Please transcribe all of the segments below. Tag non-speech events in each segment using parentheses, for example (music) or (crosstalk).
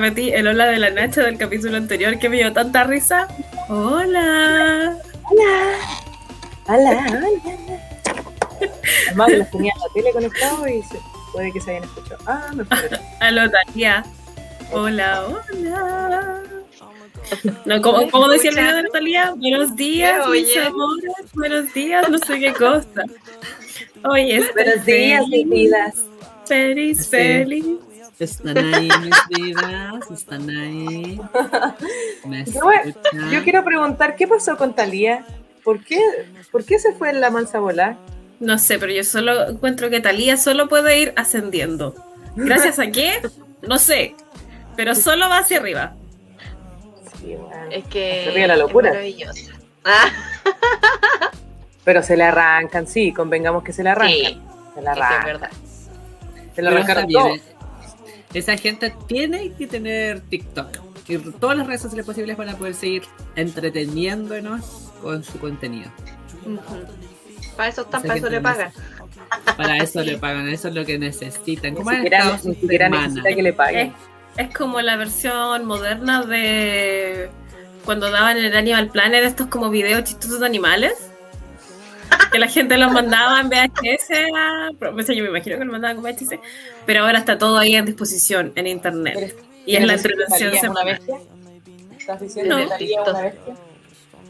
repetí el hola de la Nacha del capítulo anterior que me dio tanta risa. Hola. Hola. Hola, (laughs) hola. (laughs) Además, los tenía la tele conectado y se, puede que se hayan escuchado. Ah, me fue. (laughs) Aló, Talía. Hola, hola. No, como, como decía el video de Natalia, buenos días, mis amores, buenos días, no sé qué cosa. Oye, buenos días, mis vidas. Feliz, feliz. Están ahí mis vidas, están ahí. (laughs) yo, quiero preguntar, ¿qué pasó con Talía? ¿Por qué, ¿Por qué se fue en la mansa volar? No sé, pero yo solo encuentro que Talía solo puede ir ascendiendo. ¿Gracias a qué? No sé. Pero solo va hacia arriba. Es que. La locura. Pero se le arrancan, sí, convengamos que se le arrancan. Sí, se le arrancan. Es verdad. Se le arrancaron todo. Esa gente tiene que tener TikTok y todas las redes sociales posibles para poder seguir entreteniéndonos con su contenido. Para eso están, para eso le pagan. Para eso le pagan, eso es lo que necesitan. ¿Cómo ni siquiera, necesita que le paguen. Es, como la versión moderna de cuando daban en el Animal Planet estos como videos chistosos de animales. Que la gente los mandaba en VHS, a, yo me imagino que lo mandaban con VHS, pero ahora está todo ahí en disposición en internet. y es la entretención semanal. ¿Estás diciendo no. que una bestia?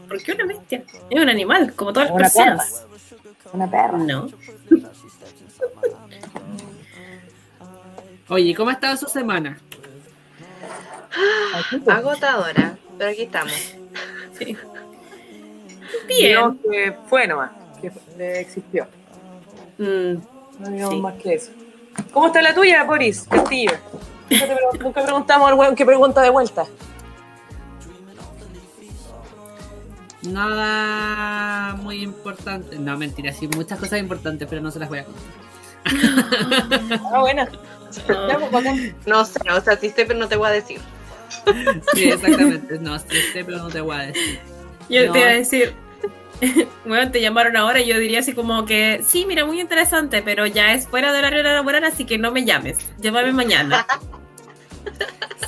¿Por qué una bestia? Es un animal, como todas las personas. Una perra. No. (laughs) Oye, ¿cómo ha estado su semana? Agotadora, pero aquí estamos. Sí. Bien. que fue nomás, que le existió. Mm, no digamos más que eso. ¿Cómo está la tuya, Boris Castillo? Nunca preguntamos al weón que pregunta de vuelta. Nada muy importante. No, mentira, sí, muchas cosas importantes, pero no se las voy a contar. ah, bueno. No sé, o sea, si sé, pero no te voy a decir. Sí, exactamente. No, si sé, pero no te voy a decir. Yo te iba a decir, (laughs) bueno, te llamaron ahora y yo diría así como que, sí, mira, muy interesante, pero ya es fuera del horario laboral, así que no me llames. Llámame mañana. (laughs)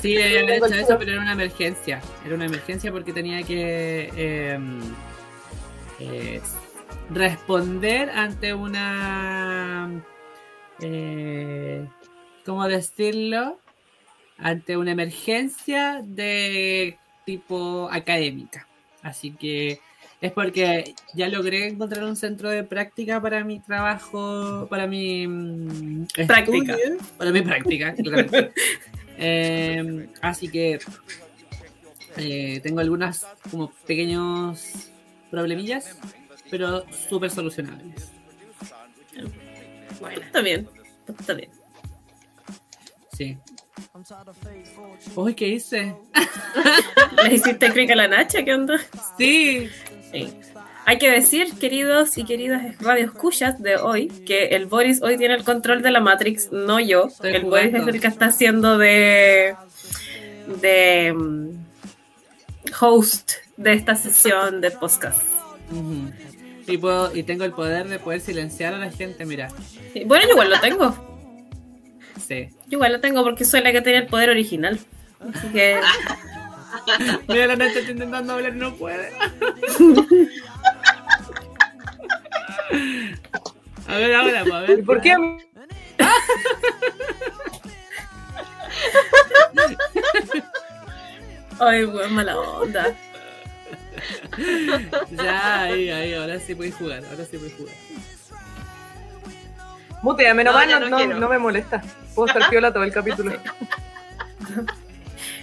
Sí, había hecho eso, pero era una emergencia. Era una emergencia porque tenía que em, eh, responder ante una. Eh, ¿Cómo decirlo? Ante una emergencia de tipo académica. Así que es porque ya logré encontrar un centro de práctica para mi trabajo, para mi mm, práctica, para mi práctica, eh, (laughs) así que eh, tengo algunas como pequeños problemillas, pero súper solucionables. Bueno, está bien, está bien. Sí. Uy, ¿qué hice? (laughs) ¿Le hiciste clic a la Nacha? ¿Qué onda? Sí. Hay que decir, queridos y queridas radioescuchas de hoy, que el Boris hoy tiene el control de la Matrix, no yo. el Boris es el que está haciendo de, de mm, host de esta sesión de podcast. y, puedo, y tengo el poder de poder silenciar a la gente, mira. bueno, igual lo tengo. Sí. Yo igual lo tengo porque soy la que tiene el poder original. Así que... (laughs) Mira, la neta está intentando hablar, no puede. (laughs) A ver, ahora, a ver. ¿Y por qué? (laughs) Ay, weón, mala onda. Ya, ahí, ahí, ahora sí puedes jugar, ahora sí puedes jugar. Mutea, menos mal, no, no, me molesta. Puedo estar (laughs) piola todo el capítulo.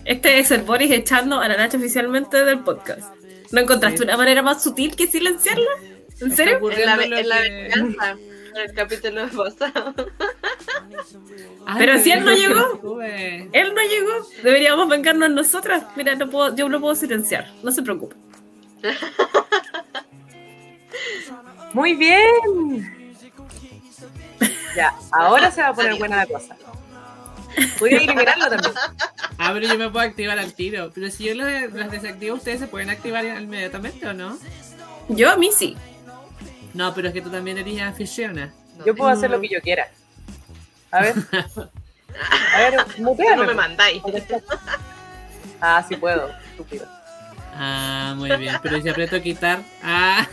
Este es el Boris echando a la Nacha oficialmente del podcast. ¿No encontraste una manera más sutil que silenciarla? ¿En serio? En la, en la venganza. En el capítulo pasado. (laughs) pero si él no llegó, él no llegó, deberíamos vengarnos nosotras. Mira, no puedo, yo lo puedo silenciar, no se preocupe. Muy bien. Ya, ahora se va a poner buena la cosa. Voy a eliminarlo también. Ah, pero yo me puedo activar al tiro. Pero si yo las, desactivo, ¿ustedes se pueden activar inmediatamente o no? Yo a mí sí. No, pero es que tú también eres aficionada. Yo puedo hacer lo que yo quiera. A ver. A ver, muteame. No me mandáis. Ah, sí puedo, estúpido. Ah, muy bien. Pero si aprieto quitar. Ah.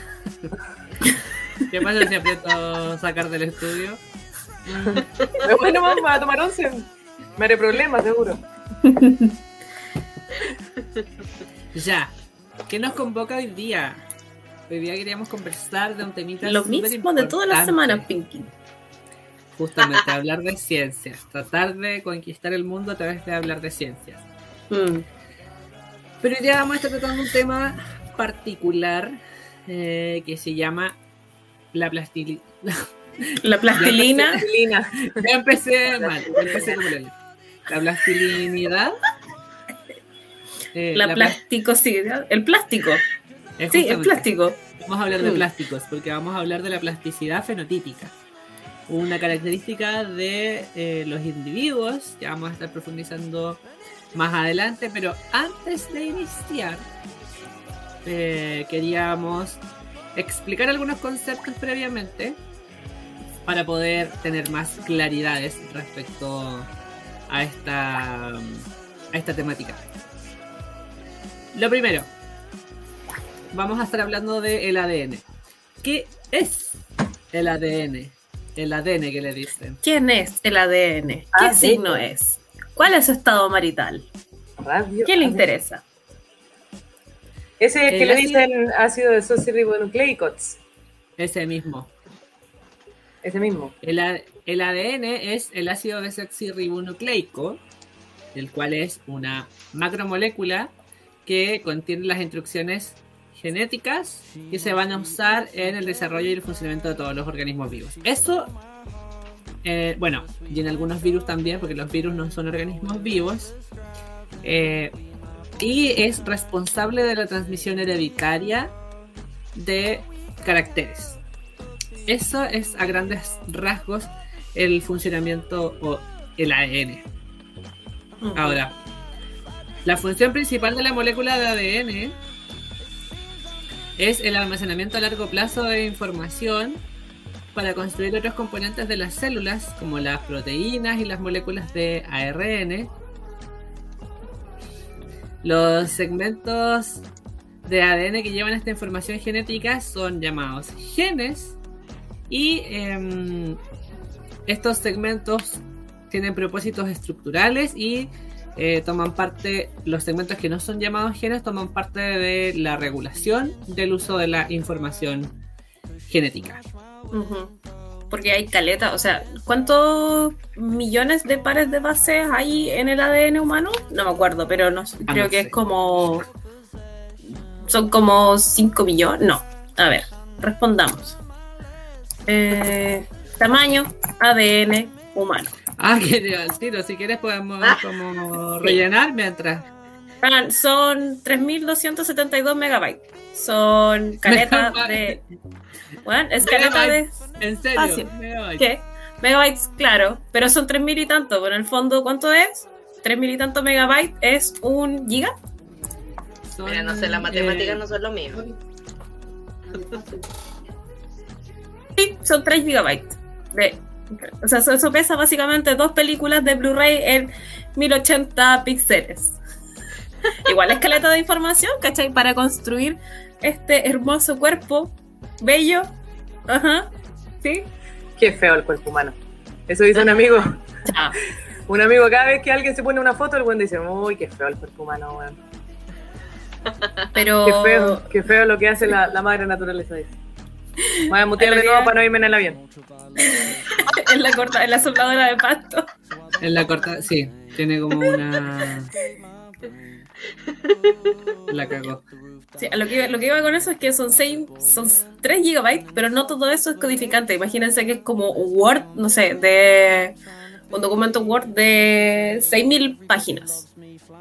¿Qué pasa si aprieto sacar del estudio? (laughs) Bueno, vamos a tomar once. Me haré problemas, seguro. (laughs) Ya. ¿Qué nos convoca hoy día? Hoy día queríamos conversar de un temita. Lo mismo de todas las semanas, Pinky. Justamente, (laughs) hablar de ciencias. Tratar de conquistar el mundo a través de hablar de ciencias. Mm. Pero hoy día vamos a estar tratando un tema particular eh, que se llama (laughs) la plastilina. La plastilina. Ya empecé mal, ya empecé como La plastilinidad. Eh, la, plasticosidad. El plástico. Sí, el plástico. Vamos a hablar de Mm. plásticos, porque vamos a hablar de la plasticidad fenotípica. Una característica de eh, los individuos, que vamos a estar profundizando más adelante, pero antes de iniciar, eh, queríamos explicar algunos conceptos previamente para poder tener más claridades respecto a esta, a esta temática. Lo primero, vamos a estar hablando del ADN. ¿Qué es el ADN? El ADN que le dicen. ¿Quién es el ADN? ¿Qué Ah, sí. signo es? ¿Cuál es su estado marital? Radio. ¿Qué le interesa? Ese es el que le ácido- dicen ácido desoxirribonucleicots. Ese mismo. Ese mismo. El, el ADN es el ácido desoxirribonucleico, el cual es una macromolécula que contiene las instrucciones genéticas que se van a usar en el desarrollo y el funcionamiento de todos los organismos vivos. Eso, eh, bueno, y en algunos virus también, porque los virus no son organismos vivos, eh, y es responsable de la transmisión hereditaria de caracteres. Eso es a grandes rasgos el funcionamiento o el ADN. Ahora, la función principal de la molécula de ADN es el almacenamiento a largo plazo de información para construir otros componentes de las células, como las proteínas y las moléculas de ARN. Los segmentos de ADN que llevan esta información genética son llamados genes y em, estos segmentos tienen propósitos estructurales y eh, toman parte, los segmentos que no son llamados genes toman parte de la regulación del uso de la información genética. Porque hay caleta, o sea, ¿cuántos millones de pares de bases hay en el ADN humano? No me acuerdo, pero no, Ah, creo no que sé. es como. Son como 5 millones. No, a ver, respondamos. Eh, tamaño, ADN humano. Ah, que te iba al tiro. Si quieres podemos Ah, como sí. rellenar mientras. Ah, Son 3.272 megabytes. Son (laughs) caleta de. Bueno, es caleta de. En serio. Fácil. megabytes. ¿Qué? Megabytes, claro, pero son 3.000 y tanto. Pero en el fondo, ¿cuánto es? 3.000 y tanto megabytes es un giga. Son, Mira, no sé, las matemáticas eh, no son lo mío. Sí, son 3 gigabytes. De, o sea, eso, eso pesa básicamente dos películas de Blu-ray en 1080 píxeles. (laughs) Igual es caleta de información, ¿cachai? Para construir este hermoso cuerpo, bello. Ajá. ¿Sí? Qué feo el cuerpo humano. Eso dice un amigo. Chao. (laughs) Un amigo, cada vez que alguien se pone una foto, el buen dice, uy, qué feo el cuerpo humano, weón. Pero. Qué feo, qué feo lo que hace la, la madre naturaleza. Dice. Voy a mutear de nuevo para no irme en el avión. (laughs) en la corta, en la sopladora de pasto. En la corta, sí, tiene como una. (laughs) (laughs) La cagó. Lo, que, iba- con eso es que son, seis, son 3 gigabytes, pero no todo eso es codificante. Imagínense que es como Word, no sé, de un documento Word de 6.000 páginas.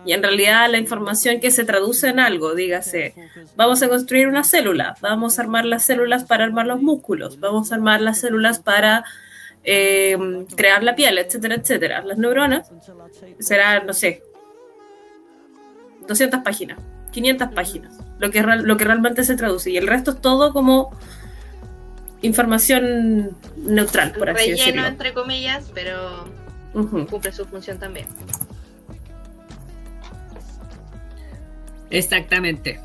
Y en realidad la información que se traduce en algo, dígase, vamos a construir una célula, vamos a armar las células para armar los músculos, vamos a armar las células para eh, crear la piel, etcétera, etcétera. Las neuronas será, no sé, 200 páginas, 500 páginas, lo que, lo que realmente se traduce. Y el resto es todo como información neutral, por así Relleno, decirlo. entre comillas, pero cumple su función también. Exactamente.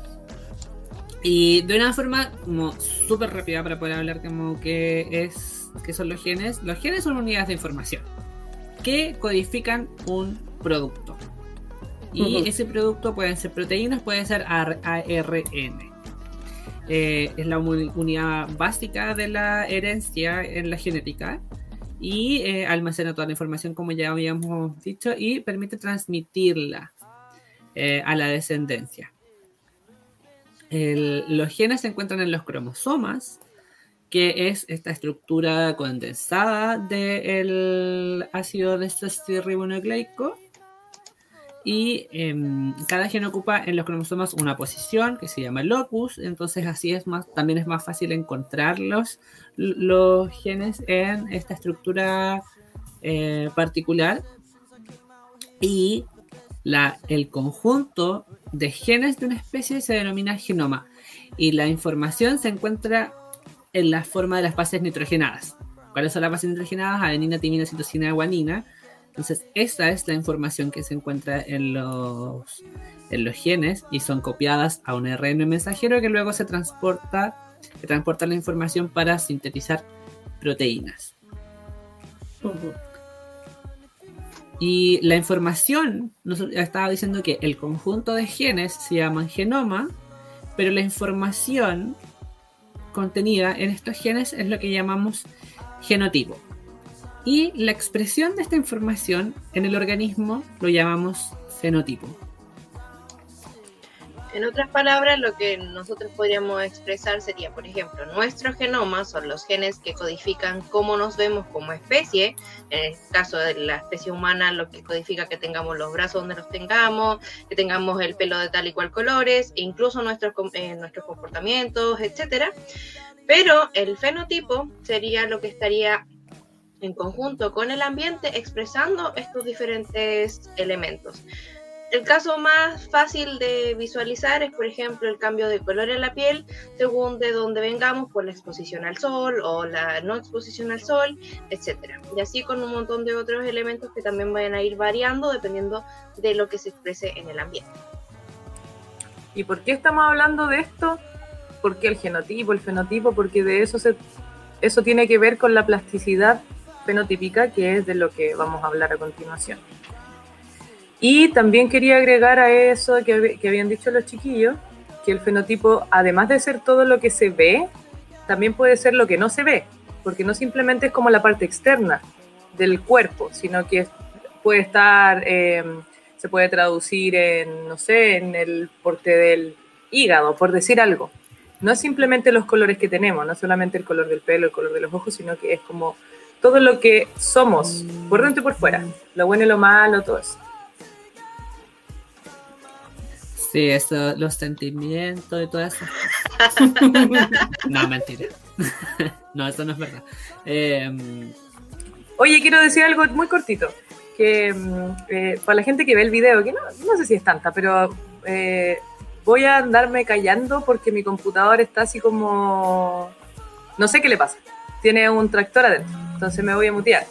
Y de una forma como súper rápida para poder hablar como que es que son los genes. Los genes son unidades de información que codifican un producto. Y ese producto pueden ser proteínas, pueden ser ar- ARN. Eh, es la uni- unidad básica de la herencia en la genética y eh, almacena toda la información como ya habíamos dicho y permite transmitirla eh, a la descendencia. El- los genes se encuentran en los cromosomas, que es esta estructura condensada del ácido desoxirribonucleico. Y em, cada gen ocupa en los cromosomas una posición que se llama locus, entonces así es más, también es más fácil encontrarlos los genes en esta estructura eh, particular. Y la, el conjunto de genes de una especie se denomina genoma y la información se encuentra en la forma de las bases nitrogenadas. ¿Cuáles son las bases nitrogenadas? Adenina, timina, citosina, guanina. Entonces, esa es la información que se encuentra en los, en los genes y son copiadas a un ARN mensajero que luego se transporta, que transporta la información para sintetizar proteínas. Y la información, estaba diciendo que el conjunto de genes se llaman genoma, pero la información contenida en estos genes es lo que llamamos genotipo. Y la expresión de esta información en el organismo lo llamamos fenotipo. En otras palabras, lo que nosotros podríamos expresar sería, por ejemplo, nuestro genoma son los genes que codifican cómo nos vemos como especie. En el caso de la especie humana, lo que codifica que tengamos los brazos donde los tengamos, que tengamos el pelo de tal y cual colores, e incluso nuestros, eh, nuestros comportamientos, etcétera. Pero el fenotipo sería lo que estaría en conjunto con el ambiente expresando estos diferentes elementos. El caso más fácil de visualizar es, por ejemplo, el cambio de color en la piel según de dónde vengamos por la exposición al sol o la no exposición al sol, etcétera. Y así con un montón de otros elementos que también van a ir variando dependiendo de lo que se exprese en el ambiente. ¿Y por qué estamos hablando de esto? Porque el genotipo, el fenotipo, porque de eso se, eso tiene que ver con la plasticidad fenotípica, que es de lo que vamos a hablar a continuación. Y también quería agregar a eso que, que habían dicho los chiquillos, que el fenotipo, además de ser todo lo que se ve, también puede ser lo que no se ve, porque no simplemente es como la parte externa del cuerpo, sino que puede estar, eh, se puede traducir en, no sé, en el porte del hígado, por decir algo. No es simplemente los colores que tenemos, no solamente el color del pelo, el color de los ojos, sino que es como todo lo que somos, por dentro y por fuera, lo bueno y lo malo, todo eso. Sí, eso, los sentimientos y esas cosas. (laughs) no, mentira. (laughs) no, eso no es verdad. Eh, Oye, quiero decir algo muy cortito, que mm, eh, para la gente que ve el video, que no, no sé si es tanta, pero eh, voy a andarme callando porque mi computador está así como... No sé qué le pasa. Tiene un tractor adentro, entonces me voy a mutear.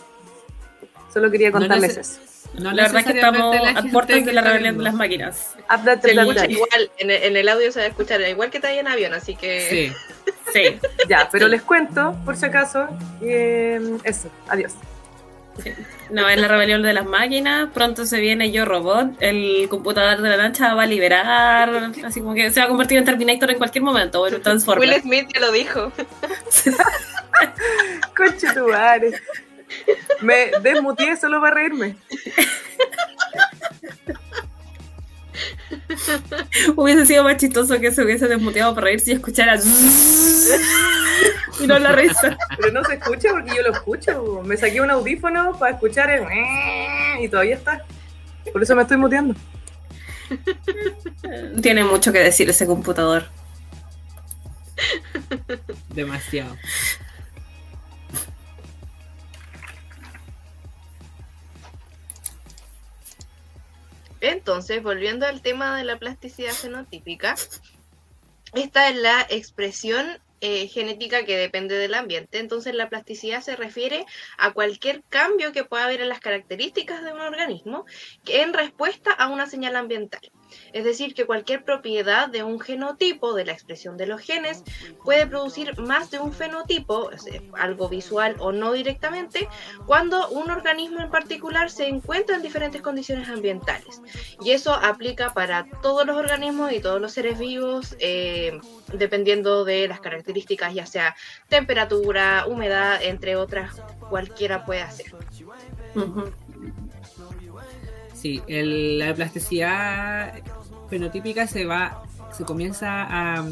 Solo quería No contarles neces- eso. no La verdad es que estamos a puertas de la rebelión de las máquinas. Update Se escucha igual, en el, en el audio se va a escuchar igual que está ahí en avión, así que Sí, Sí. (laughs) Ya, pero les cuento, por si acaso, mm, eso, adiós. No, es la rebelión de las máquinas. Pronto se viene Yo Robot. El computador de la lancha va a liberar. Así como que se va a convertir en Terminator en cualquier momento. O en Will. Smith ya lo dijo. (laughs) (laughs) Conche tu madre. Me desmuteé solo para reírme. Hubiese sido más chistoso que se hubiese desmuteado para reírse y escuchara. y no la risa. Pero no se escucha porque yo lo escucho. Me saqué un audífono para escuchar el y todavía está. Por eso me estoy muteando. Tiene mucho que decir ese computador. demasiado. Entonces, volviendo al tema de la plasticidad fenotípica, esta es la expresión eh, genética que depende del ambiente. Entonces la plasticidad se refiere a cualquier cambio que pueda haber en las características de un organismo en respuesta a una señal ambiental. Es decir, que cualquier propiedad de un genotipo, de la expresión de los genes, puede producir más de un fenotipo, algo visual o no directamente, cuando un organismo en particular se encuentra en diferentes condiciones ambientales. Y eso aplica para todos los organismos y todos los seres vivos, eh, dependiendo de las características, ya sea temperatura, humedad, entre otras, cualquiera puede hacer. Sí, la plasticidad fenotípica se va, se comienza a,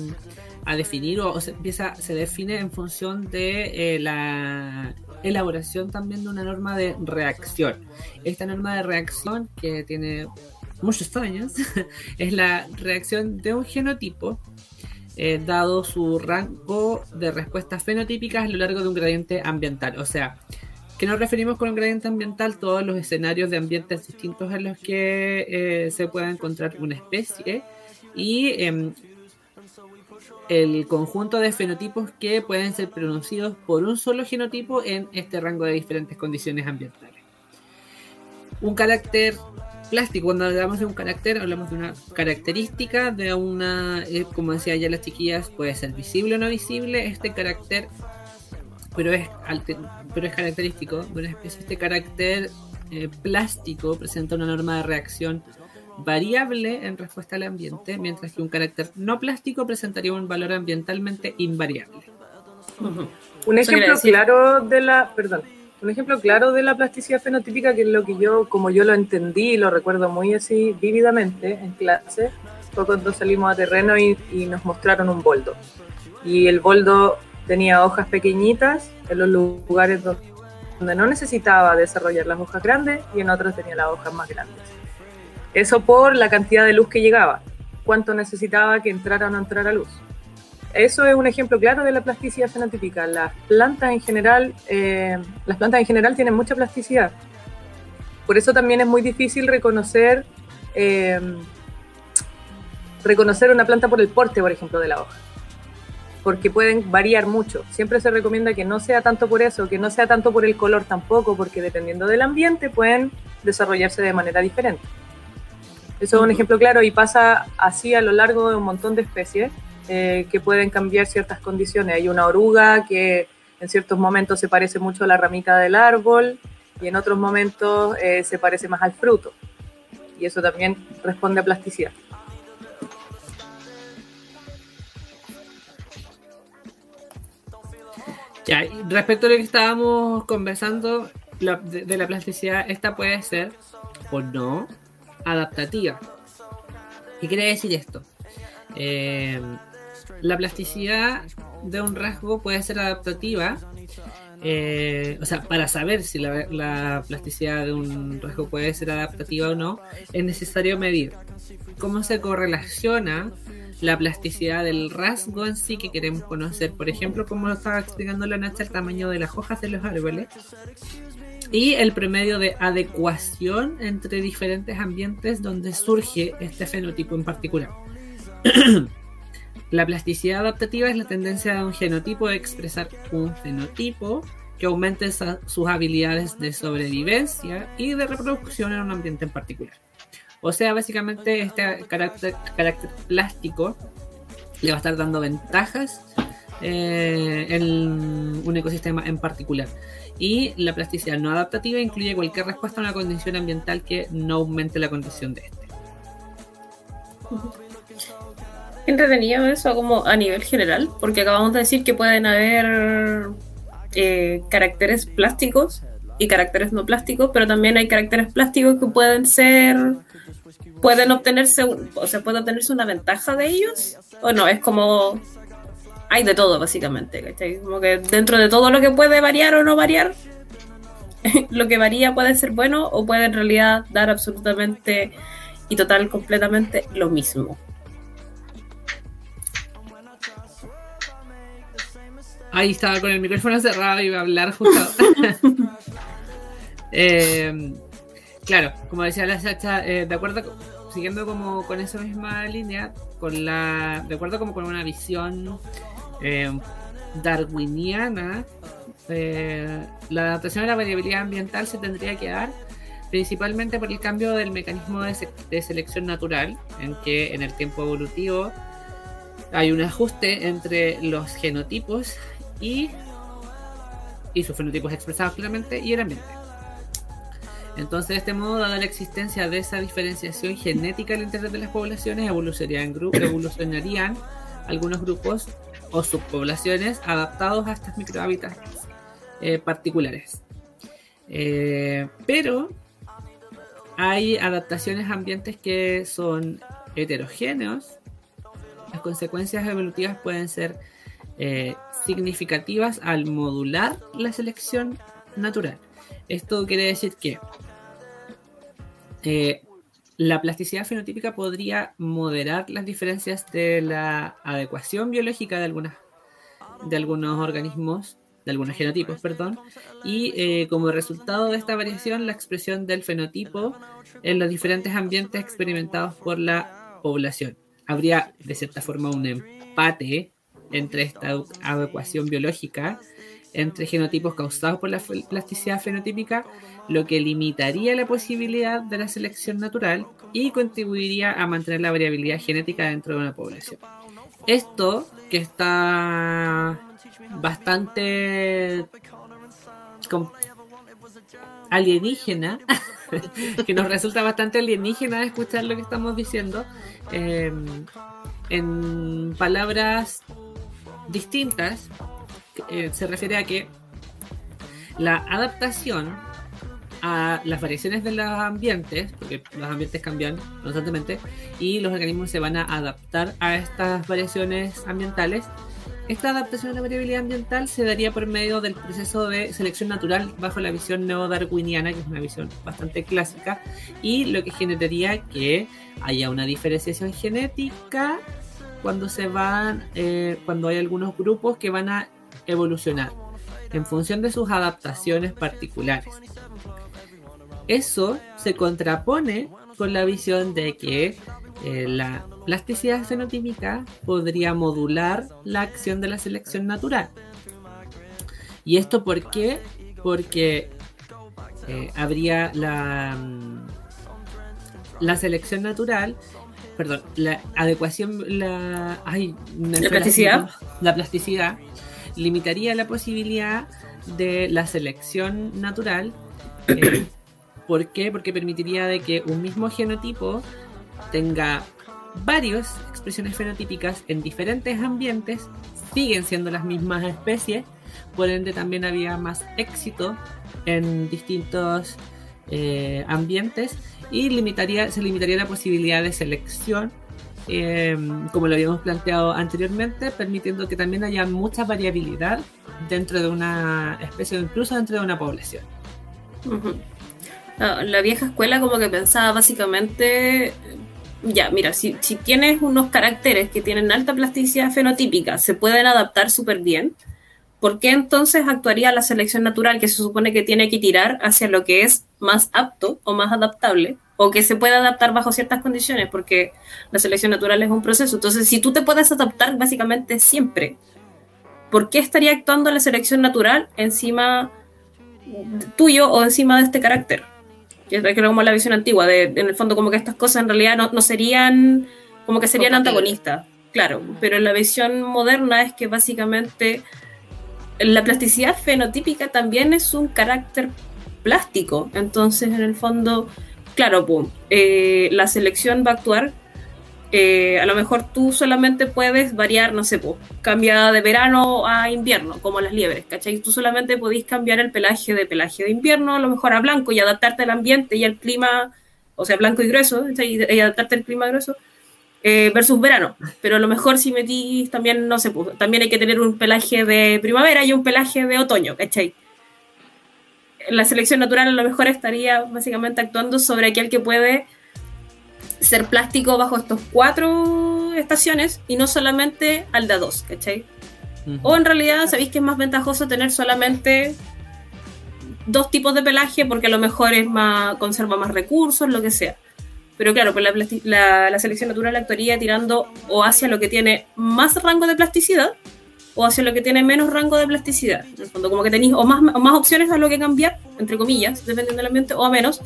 definir o, se empieza, se define en función de eh, la elaboración también de una norma de reacción. Esta norma de reacción que tiene muchos años (laughs) es la reacción de un genotipo eh, dado su rango de respuestas fenotípicas a lo largo de un gradiente ambiental. O sea, que nos referimos con un gradiente ambiental? Todos los escenarios de ambientes distintos en los que eh, se pueda encontrar una especie y em, el conjunto de fenotipos que pueden ser producidos por un solo genotipo en este rango de diferentes condiciones ambientales. Un carácter plástico, cuando hablamos de un carácter, hablamos de una característica de una, eh, como decía ya las chiquillas, puede ser visible o no visible. Este carácter pero es, pero es característico de una especie. Este carácter eh, plástico presenta una norma de reacción variable en respuesta al ambiente, mientras que un carácter no plástico presentaría un valor ambientalmente invariable. Un ejemplo claro de la, perdón, un ejemplo claro de la plasticidad fenotípica, que es lo que yo, como yo lo entendí y lo recuerdo muy así vívidamente en clase, fue cuando salimos a terreno y, y nos mostraron un boldo. Y el boldo tenía hojas pequeñitas en los lugares donde no necesitaba desarrollar las hojas grandes y en otros tenía las hojas más grandes. Eso por la cantidad de luz que llegaba, cuánto necesitaba que entrara o no entrara luz. Eso es un ejemplo claro de la plasticidad fenotípica. Las plantas en general, eh, las plantas en general tienen mucha plasticidad. Por eso también es muy difícil reconocer, eh, reconocer una planta por el porte, por ejemplo, de la hoja porque pueden variar mucho. Siempre se recomienda que no sea tanto por eso, que no sea tanto por el color tampoco, porque dependiendo del ambiente pueden desarrollarse de manera diferente. Eso es un ejemplo claro y pasa así a lo largo de un montón de especies eh, que pueden cambiar ciertas condiciones. Hay una oruga que en ciertos momentos se parece mucho a la ramita del árbol y en otros momentos eh, se parece más al fruto. Y eso también responde a plasticidad. Respecto a lo que estábamos conversando de, la plasticidad, esta puede ser o no adaptativa. ¿Qué quiere decir esto? Eh, la plasticidad de un rasgo puede ser adaptativa. Eh, o sea, para saber si la, la, plasticidad de un rasgo puede ser adaptativa o no, es necesario medir cómo se correlaciona la plasticidad del rasgo en sí que queremos conocer. Por ejemplo, como estaba explicando la Nacha, el tamaño de las hojas de los árboles y el promedio de adecuación entre diferentes ambientes donde surge este fenotipo en particular. (clears throat) la plasticidad adaptativa es la tendencia de un genotipo a expresar un fenotipo que aumente sus habilidades de sobrevivencia y de reproducción en un ambiente en particular. O sea, básicamente este carácter, carácter plástico le va a estar dando ventajas eh, en un ecosistema en particular. Y la plasticidad no adaptativa incluye cualquier respuesta a una condición ambiental que no aumente la condición de este. Entretenido eso como a nivel general, porque acabamos de decir que pueden haber eh, caracteres plásticos y caracteres no plásticos, pero también hay caracteres plásticos que pueden ser pueden obtenerse, o sea, puede obtenerse una ventaja de ellos, o no, es como hay de todo básicamente, Como que dentro de todo lo que puede variar o no variar, (laughs) lo que varía puede ser bueno o puede en realidad dar absolutamente y total completamente lo mismo. Ahí estaba con el micrófono cerrado y iba a hablar justo. (laughs) (laughs) eh, Claro, como decía la Sacha, eh, de acuerdo, siguiendo como con esa misma línea, con la, de acuerdo como con una visión eh, darwiniana, eh, la adaptación a la variabilidad ambiental se tendría que dar principalmente por el cambio del mecanismo de, selección natural, en que en el tiempo evolutivo hay un ajuste entre los genotipos y, y sus fenotipos expresados claramente y el ambiente. Entonces, de este modo, dada la existencia de esa diferenciación genética al interior de las poblaciones, evolucionarían, evolucionarían algunos grupos o subpoblaciones adaptados a estas microhábitats eh, particulares. Eh, pero hay adaptaciones a ambientes que son heterogéneos. Las consecuencias evolutivas pueden ser eh, significativas al modular la selección natural. Esto quiere decir que la plasticidad fenotípica podría moderar las diferencias de la adecuación biológica de, algunas, de algunos organismos, de algunos genotipos, perdón, y eh, como resultado de esta variación, la expresión del fenotipo en los diferentes ambientes experimentados por la población. Habría, de cierta forma, un empate entre esta adecuación biológica entre genotipos causados por la plasticidad fenotípica, lo que limitaría la posibilidad de la selección natural y contribuiría a mantener la variabilidad genética dentro de una población. Esto, que está bastante alienígena, (laughs) que nos resulta bastante alienígena escuchar lo que estamos diciendo, em, en palabras distintas, eh, se refiere a que la adaptación a las variaciones de los ambientes, porque los ambientes cambian constantemente y los organismos se van a adaptar a estas variaciones ambientales. Esta adaptación a la variabilidad ambiental se daría por medio del proceso de selección natural bajo la visión neodarwiniana, que es una visión bastante clásica, y lo que generaría que haya una diferenciación genética cuando se van, eh, cuando hay algunos grupos que van a evolucionar en función de sus adaptaciones particulares. Eso se contrapone con la visión de que eh, la plasticidad fenotípica podría modular la acción de la selección natural. ¿Y esto por qué? Porque eh, habría la, mm, la selección natural, perdón, la adecuación, la, la plasticidad. La plasticidad limitaría la posibilidad de la selección natural. Eh, (coughs) ¿Por qué? Porque permitiría de que un mismo genotipo tenga varias expresiones fenotípicas en diferentes ambientes, siguen siendo las mismas especies, por ende también había más éxito en distintos eh, ambientes y limitaría, se limitaría la posibilidad de selección Em, como lo habíamos planteado anteriormente, permitiendo que también haya mucha variabilidad dentro de una especie o incluso dentro de una población. la vieja escuela como que pensaba básicamente, ya, mira, si, si tienes unos caracteres que tienen alta plasticidad fenotípica, se pueden adaptar súper bien, ¿por qué entonces actuaría la selección natural que se supone que tiene que tirar hacia lo que es más apto o más adaptable? O que se puede adaptar bajo ciertas condiciones, porque la selección natural es un proceso. Entonces, si tú te puedes adaptar básicamente siempre, ¿por qué estaría actuando la selección natural encima tuyo o encima de este carácter? Que es como la visión antigua, de, en el fondo como que estas cosas en realidad no, serían, como que serían antagonistas, claro, pero la visión moderna es que básicamente la plasticidad fenotípica también es un carácter plástico, entonces en el fondo claro, eh, la selección va a actuar. Eh, a lo mejor tú solamente puedes variar, no sé, pues, cambia de verano a invierno, como las liebres, ¿cachai? Tú solamente podés cambiar el pelaje de pelaje de invierno, a lo mejor a blanco y adaptarte al ambiente y al clima, o sea, blanco y grueso, y adaptarte al clima grueso, eh, versus verano. Pero a lo mejor si metís también, no sé, pues, también hay que tener un pelaje de primavera y un pelaje de otoño, ¿cachai? La selección natural a lo mejor estaría básicamente actuando sobre aquel que puede ser plástico bajo estos cuatro estaciones y no solamente al de dos, ¿cachai? O en realidad sabéis que es más ventajoso tener solamente dos tipos de pelaje porque a lo mejor es más, conserva más recursos, lo que sea. Pero claro, pues la, la, selección natural actuaría tirando o hacia lo que tiene más rango de plasticidad o hacia lo que tiene menos rango de plasticidad. En el fondo, como que tenéis o más, más opciones a lo que cambiar, entre comillas, dependiendo del ambiente, o a menos.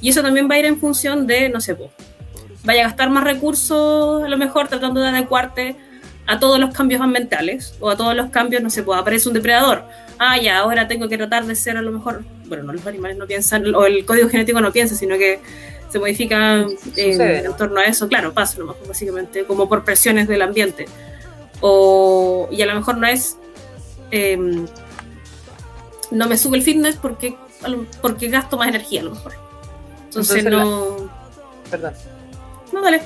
Y eso también va a ir en función de, no sé, pues, vaya a gastar más recursos a lo mejor tratando de adecuarte a todos los cambios ambientales o a todos los cambios, no sé, pues aparece un depredador. Ah, ya, ahora tengo que tratar de ser a lo mejor, bueno, no los animales no piensan, o el código genético no piensa, sino que se modifica eh, en torno a eso. Claro, pasa nomás, básicamente, como por presiones del ambiente. O, y a lo mejor no es. Em, no me sube el fitness porque, porque gasto más energía, a lo mejor. Entonces, no. Perdón. No, dale.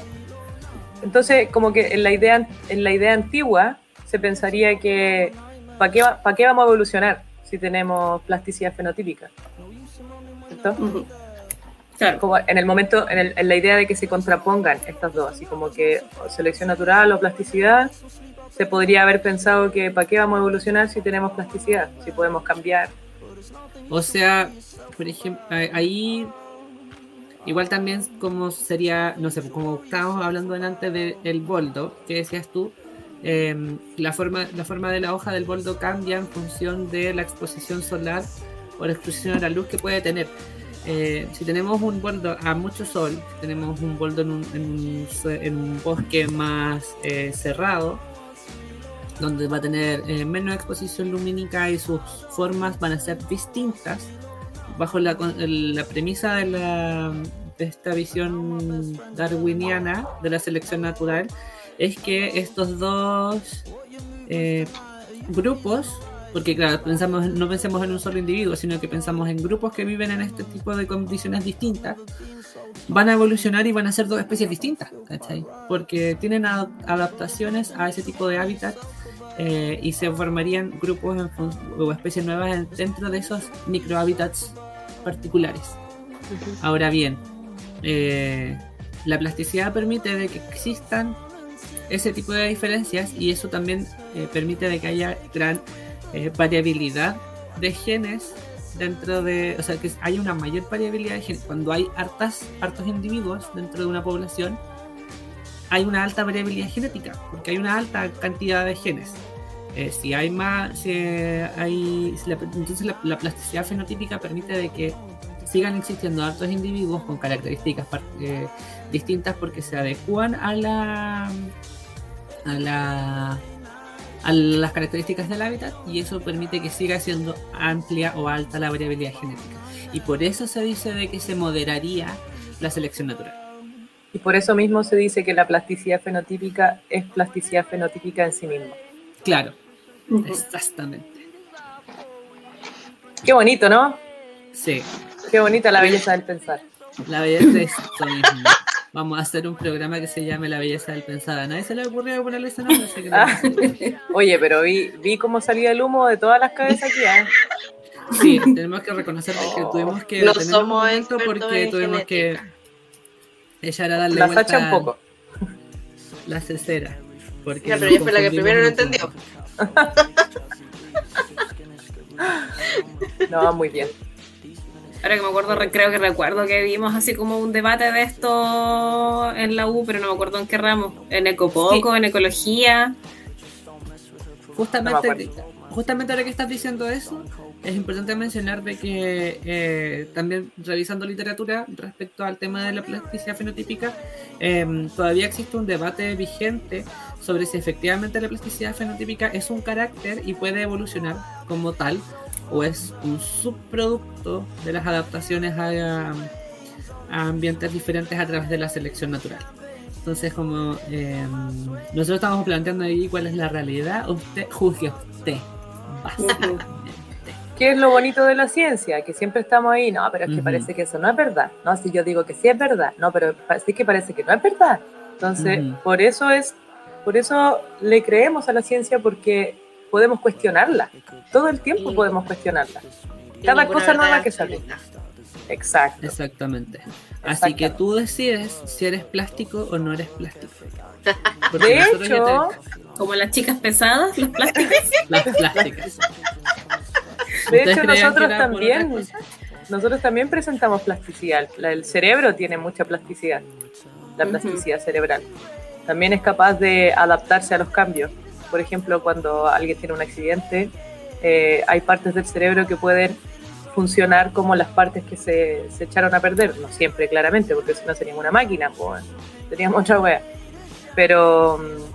Entonces, como que en la idea, en la idea antigua se pensaría que ¿para qué, ¿para qué vamos a evolucionar si tenemos plasticidad fenotípica? ¿Cierto? Claro. Como en el momento, en, en, la idea de que se contrapongan estas dos, así como que selección natural o plasticidad, se podría haber pensado que ¿para qué vamos a evolucionar si tenemos plasticidad? Si podemos cambiar. O sea, por ejemplo, ahí igual también como sería, no sé, como estábamos hablando delante del boldo, que decías tú, em, la, forma, la forma de la hoja del boldo cambia en función de la exposición solar o la exposición a la luz que puede tener. Eh, si tenemos un boldo a mucho sol, tenemos un boldo en un, en un, bosque más eh, cerrado, donde va a tener eh, menos exposición lumínica y sus formas van a ser distintas, bajo la, premisa de, la, de esta visión darwiniana de la selección natural, es que estos dos eh, grupos, porque claro, pensamos, no pensemos en un solo individuo, sino que pensamos en grupos que viven en este tipo de condiciones distintas, van a evolucionar y van a ser dos especies distintas, ¿cachai? Porque tienen adaptaciones a ese tipo de hábitat eh, y se formarían grupos o especies nuevas dentro de esos microhábitats particulares. Ahora bien, eh, la plasticidad permite de que existan ese tipo de diferencias y eso también eh, permite de que haya gran variabilidad de genes dentro de, o sea, que haya una mayor variabilidad de genes. Cuando hay hartas, hartos individuos dentro de una población, hay una alta variabilidad genética, porque hay una alta cantidad de genes. Eh, si hay más, si hay, entonces la, plasticidad fenotípica permite de que sigan existiendo altos individuos con características eh, distintas porque se adecuan a la a la a las características del hábitat y eso permite que siga siendo amplia o alta la variabilidad genética. Y por eso se dice de que se moderaría la selección natural. Y por eso mismo se dice que la plasticidad fenotípica es plasticidad fenotípica en sí misma. Claro, exactamente. Qué bonito, ¿no? Sí. Qué bonita la belleza del pensar. La belleza es esto mismo. Vamos a hacer un programa que se llame La belleza del pensar. A nadie se le ocurrió ponerle ese nombre. Ah. (laughs) Oye, pero vi, vi cómo salía el humo de todas las cabezas aquí. ¿eh? Sí, tenemos que reconocer que tuvimos que no somos un porque tuvimos que echar a darle la vuelta un poco. La cesera. Porque pero yo fue la que primero lo entendió. no, muy bien. Ahora que me acuerdo, creo que recuerdo que vimos así como un debate de esto en la U, pero no me acuerdo en qué ramo. En Ecopoco, en Ecología. Justamente, justamente ahora que estás diciendo eso, es importante mencionar de que eh, también revisando literatura respecto al tema de la plasticidad fenotípica, em, todavía existe un debate vigente sobre si efectivamente la plasticidad fenotípica es un carácter y puede evolucionar como tal o es un subproducto de las adaptaciones a, ambientes diferentes a través de la selección natural. Entonces, como eh, nosotros estamos planteando ahí cuál es la realidad, usted juzgue usted, ¿Qué es lo bonito de la ciencia? Que siempre estamos ahí, no, pero es que parece que eso no es verdad. No, si yo digo que sí es verdad, no, pero sí que parece que no es verdad. Entonces, por eso es, por eso le creemos a la ciencia porque podemos cuestionarla. Todo el tiempo podemos cuestionarla. Cada cosa nueva que sale. Exacto. Exactamente. Así que tú decides si eres plástico o no eres plástico. (laughs) de hecho, como las chicas pesadas, los plásticos. (laughs) las plásticas. De hecho, nosotros también, nosotros también presentamos plasticidad. El cerebro tiene mucha plasticidad, la plasticidad cerebral. También es capaz de adaptarse a los cambios por ejemplo, cuando alguien tiene un accidente, eh, hay partes del cerebro que pueden funcionar como las partes que se, se echaron a perder. No siempre, claramente, porque si no sería una máquina, pues, teníamos (laughs) otra wea. Pero mm,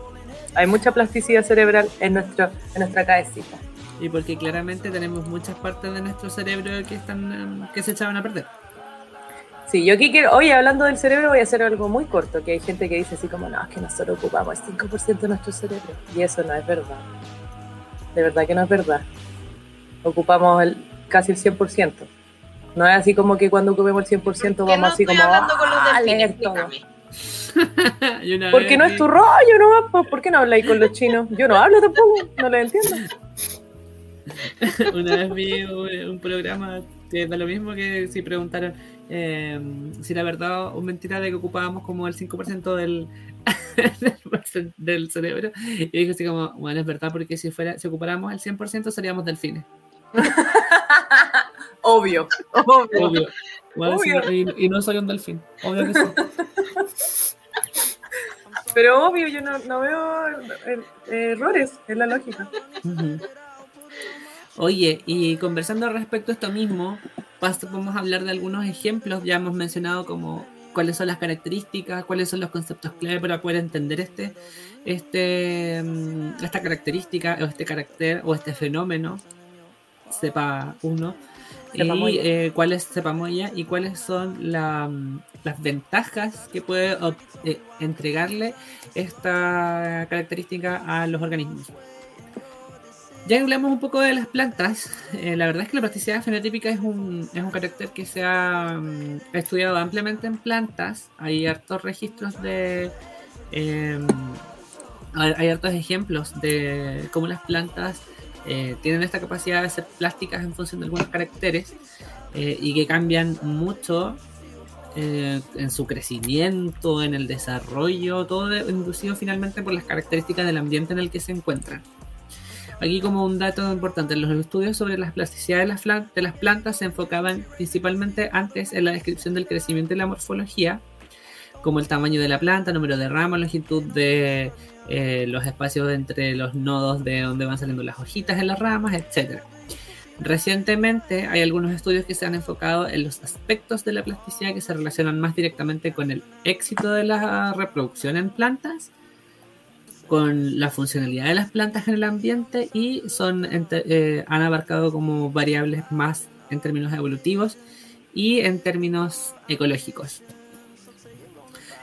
hay mucha plasticidad cerebral en, nuestro, en nuestra cabecita. Y porque claramente tenemos muchas partes de nuestro cerebro que, están, que se echaban a perder. Sí, yo aquí quiero, oye, hablando del cerebro, voy a hacer algo muy corto, que hay gente que dice así como, no, es que nosotros ocupamos el 5% de nuestro cerebro. Y eso no es verdad. De verdad que no es verdad. Ocupamos el, casi el 100%. No es así como que cuando ocupemos el 100% vamos así como hablando con los a delfines, leer todo. explícame. (laughs) Porque no es tu rollo, ¿no? Pues, ¿Por qué no habláis con los chinos? Yo no hablo tampoco, no les entiendo. (laughs) Una vez vi un, programa que da lo mismo que si preguntaron eh, si la verdad o mentira de que ocupábamos como el 5% del, (laughs) del, del cerebro. Y dije así como, bueno, es verdad, porque si fuera, si ocupáramos el 100% seríamos delfines. Obvio, obvio. Obvio. Bueno, Obvio. sí, y, y no soy un delfín. Obvio que sí. Pero obvio, yo no, no veo eh, errores en la lógica. Oye, y conversando respecto a esto mismo, vamos a hablar de algunos ejemplos. Ya hemos mencionado como cuáles son las características, cuáles son los conceptos clave para poder entender este, este, mm, esta característica o este carácter o este fenómeno, sepa uno, y eh, cuáles sepamos ya y cuáles son mm, las ventajas que puede eh, entregarle esta característica a los organismos. Ya hablamos un poco de las plantas. eh, la verdad es que la plasticidad fenotípica es un, es un carácter que se ha mm, estudiado ampliamente en plantas. Hay hartos registros de. em, hay hartos ejemplos de cómo las plantas eh, tienen esta capacidad de ser plásticas en función de algunos caracteres eh, y que cambian mucho eh, en su crecimiento, en el desarrollo, todo inducido finalmente por las características del ambiente en el que se encuentran. Aquí como un dato importante, los estudios sobre la plasticidad de las, de las plantas se enfocaban principalmente antes en la descripción del crecimiento y la morfología, como el tamaño de la planta, número de ramas, longitud de eh, los espacios entre los nodos de donde van saliendo las hojitas en las ramas, etc. Recientemente hay algunos estudios que se han enfocado en los aspectos de la plasticidad que se relacionan más directamente con el éxito de la reproducción en plantas con la funcionalidad de las plantas en el ambiente y son eh, han abarcado como variables más en términos evolutivos y en términos ecológicos.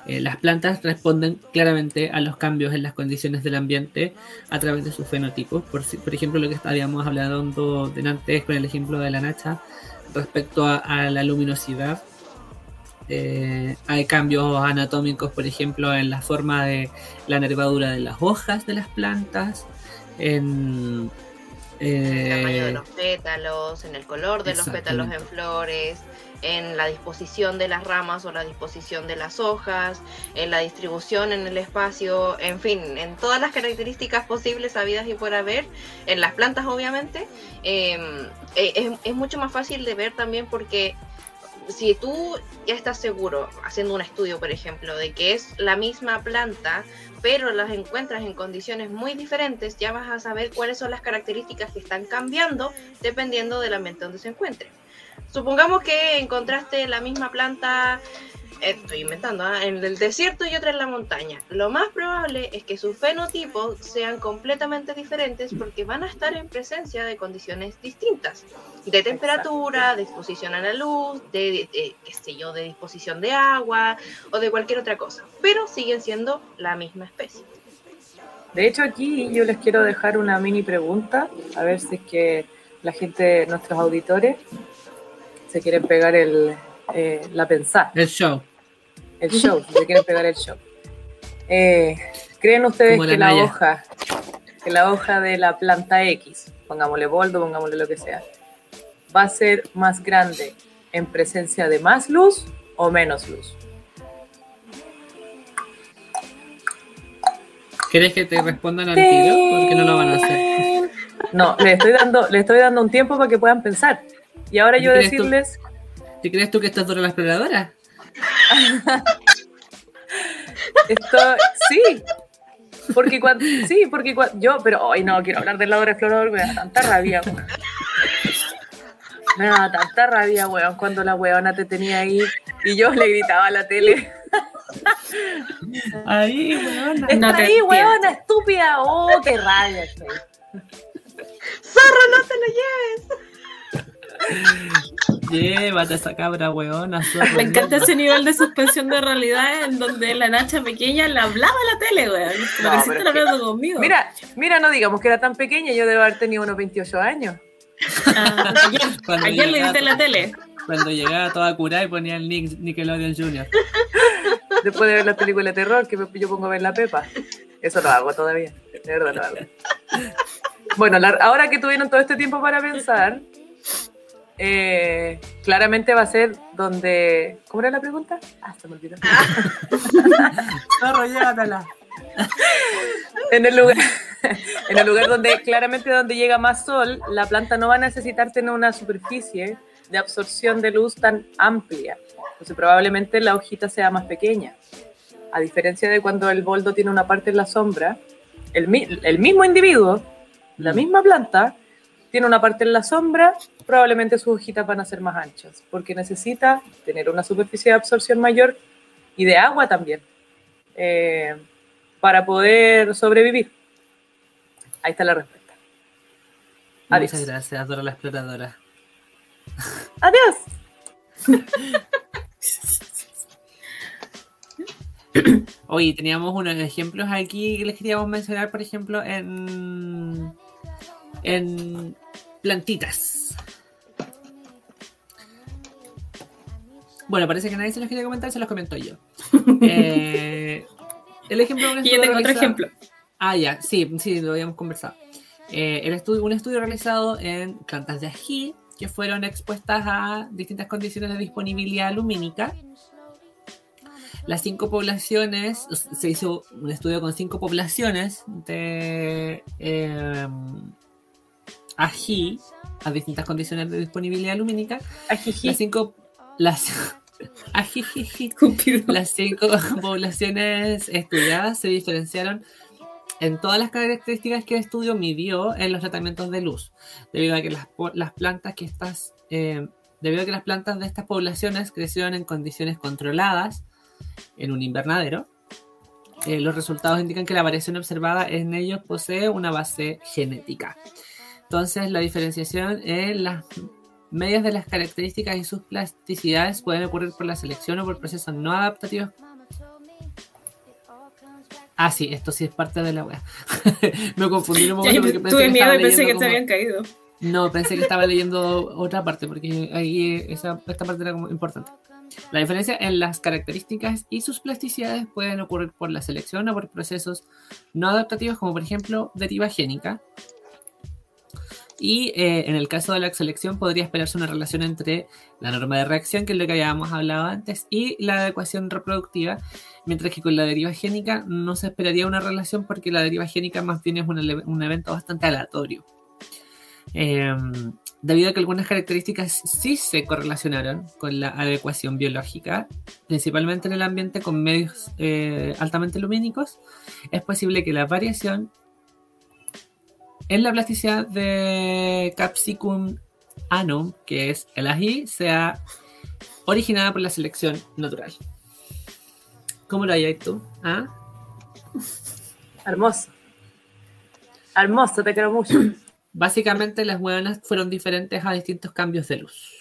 Eh, las plantas responden claramente a los cambios en las condiciones del ambiente a través de sus fenotipos. Por, por ejemplo, lo que estábamos hablando antes con el ejemplo de la nacha respecto a, la luminosidad. Eh, hay cambios anatómicos, por ejemplo, en la forma de la nervadura de las hojas de las plantas, el tamaño de eh, los pétalos, en el color de los pétalos en flores, en la disposición de las ramas o la disposición de las hojas, en la distribución en el espacio, en fin, en todas las características posibles, habidas y por haber, en las plantas obviamente, eh, eh, es, es mucho más fácil de ver también porque si tú ya estás seguro, haciendo un estudio, por ejemplo, de que es la misma planta, pero las encuentras en condiciones muy diferentes, ya vas a saber cuáles son las características que están cambiando dependiendo del ambiente donde se encuentre. Supongamos que encontraste la misma planta, estoy inventando, ¿ah? en el desierto y otra en la montaña. Lo más probable es que sus fenotipos sean completamente diferentes porque van a estar en presencia de condiciones distintas, de temperatura, de exposición a la luz, de, de- de, qué sé yo, de disposición de agua o de cualquier otra cosa, pero siguen siendo la misma especie. De hecho, aquí yo les quiero dejar una mini pregunta, a ver si es que la gente, nuestros auditores, se quieren pegar el, eh, la pensar, el show. el show, si se quieren pegar el show. Eh, ¿Creen ustedes Como la que la Naya. hoja, que la hoja de la planta X, pongámosle boldo, pongámosle lo que sea, va a ser más grande en presencia de más luz o menos luz? ¿Quieres que te respondan al tiro? Porque no lo van a hacer. No, le estoy dando, le estoy dando un tiempo para que puedan pensar. Y ahora yo decirles, ¿Te crees tú que esto es Dora la exploradora? (laughs) esto, sí, Porque cuando, sí, porque cuando, yo, pero hoy no quiero hablar del lado explorador, me da tanta rabia, weón. Me da tanta rabia, weón, cuando la weona te tenía ahí y yo le gritaba a la tele. (laughs) Ahí, weona. Está ahí, weona, estúpida. Oh, qué rabia. ¡Zorro, no te lo lleves! (laughs) Llévate esa cabra, weona. (laughs) Me encanta ese nivel de suspensión de realidad en donde la Nacha pequeña le hablaba a la tele, weón. No, hablando conmigo. Mira, mira, no digamos que era tan pequeña, yo debo haber tenido unos 28 años. Ah, ayer, (laughs) le diste la tele. Cuando llegaba toda curada y ponía el Nick, Nickelodeon Jr. (laughs) Después de ver la película de terror que yo pongo a ver la Pepa. Eso lo hago todavía. De verdad lo hago. Bueno, ahora que tuvieron todo este tiempo para pensar, eh, claramente va a ser donde. ¿Cómo era la pregunta? Ah, se me olvidó. (laughs) en el lugar (laughs) en el lugar donde claramente donde llega más sol, la planta no va a necesitar tener una superficie de absorción de luz tan amplia. Entonces probablemente la hojita sea más pequeña. A diferencia de cuando el boldo tiene una parte en la sombra, el, el mismo individuo, la misma planta, tiene una parte en la sombra, probablemente sus hojitas van a ser más anchas, porque necesita tener una superficie de absorción mayor y de agua también eh, para poder sobrevivir. Ahí está la respuesta. Adiós. Muchas gracias, Dora la exploradora. Adiós. (laughs) Oye, teníamos unos ejemplos aquí que les queríamos mencionar, por ejemplo, en, en plantitas. Bueno, parece que nadie se los quería comentar, se los comento yo. (laughs) Eh, el ejemplo Y yo tengo otro ejemplo. Ah, ya, sí, sí, lo habíamos conversado. Eh, el estudio, un estudio realizado en plantas de ají que fueron expuestas a distintas condiciones de disponibilidad lumínica. Las cinco poblaciones, se hizo un estudio con cinco poblaciones de eh, ají a distintas condiciones de disponibilidad lumínica. Ajiji. Las cinco, las, (laughs) las cinco (laughs) poblaciones estudiadas se diferenciaron en todas las características que el estudio midió en los tratamientos de luz, debido a que las, las plantas que estas, eh, debido a que las plantas de estas poblaciones crecieron en condiciones controladas en un invernadero, eh, los resultados indican que la variación observada en ellos posee una base genética. Entonces, la diferenciación en las medias de las características y sus plasticidades pueden ocurrir por la selección o por procesos no adaptativos. Ah, sí, esto sí es parte de la web. (laughs) Me confundí un momento porque pensé tuve que miedo y pensé que se habían caído. No, pensé que estaba (laughs) leyendo otra parte porque ahí esa, esta parte era como importante. La diferencia en las características y sus plasticidades pueden ocurrir por la selección o por procesos no adaptativos como por ejemplo deriva génica, y eh, en el caso de la selección podría esperarse una relación entre la norma de reacción, que es lo que habíamos hablado antes, y la adecuación reproductiva, mientras que con la deriva génica no se esperaría una relación porque la deriva génica más bien es un, evento bastante aleatorio. Em, debido a que algunas características sí se correlacionaron con la adecuación biológica, principalmente en el ambiente con medios eh, altamente lumínicos, es posible que la variación en la plasticidad de Capsicum anum, que es el ají, sea originada por la selección natural. ¿Cómo lo hayas tú? ¿Ah? Hermoso. Hermoso, te quiero mucho. (clears throat) Básicamente las hueonas fueron diferentes a distintos cambios de luz.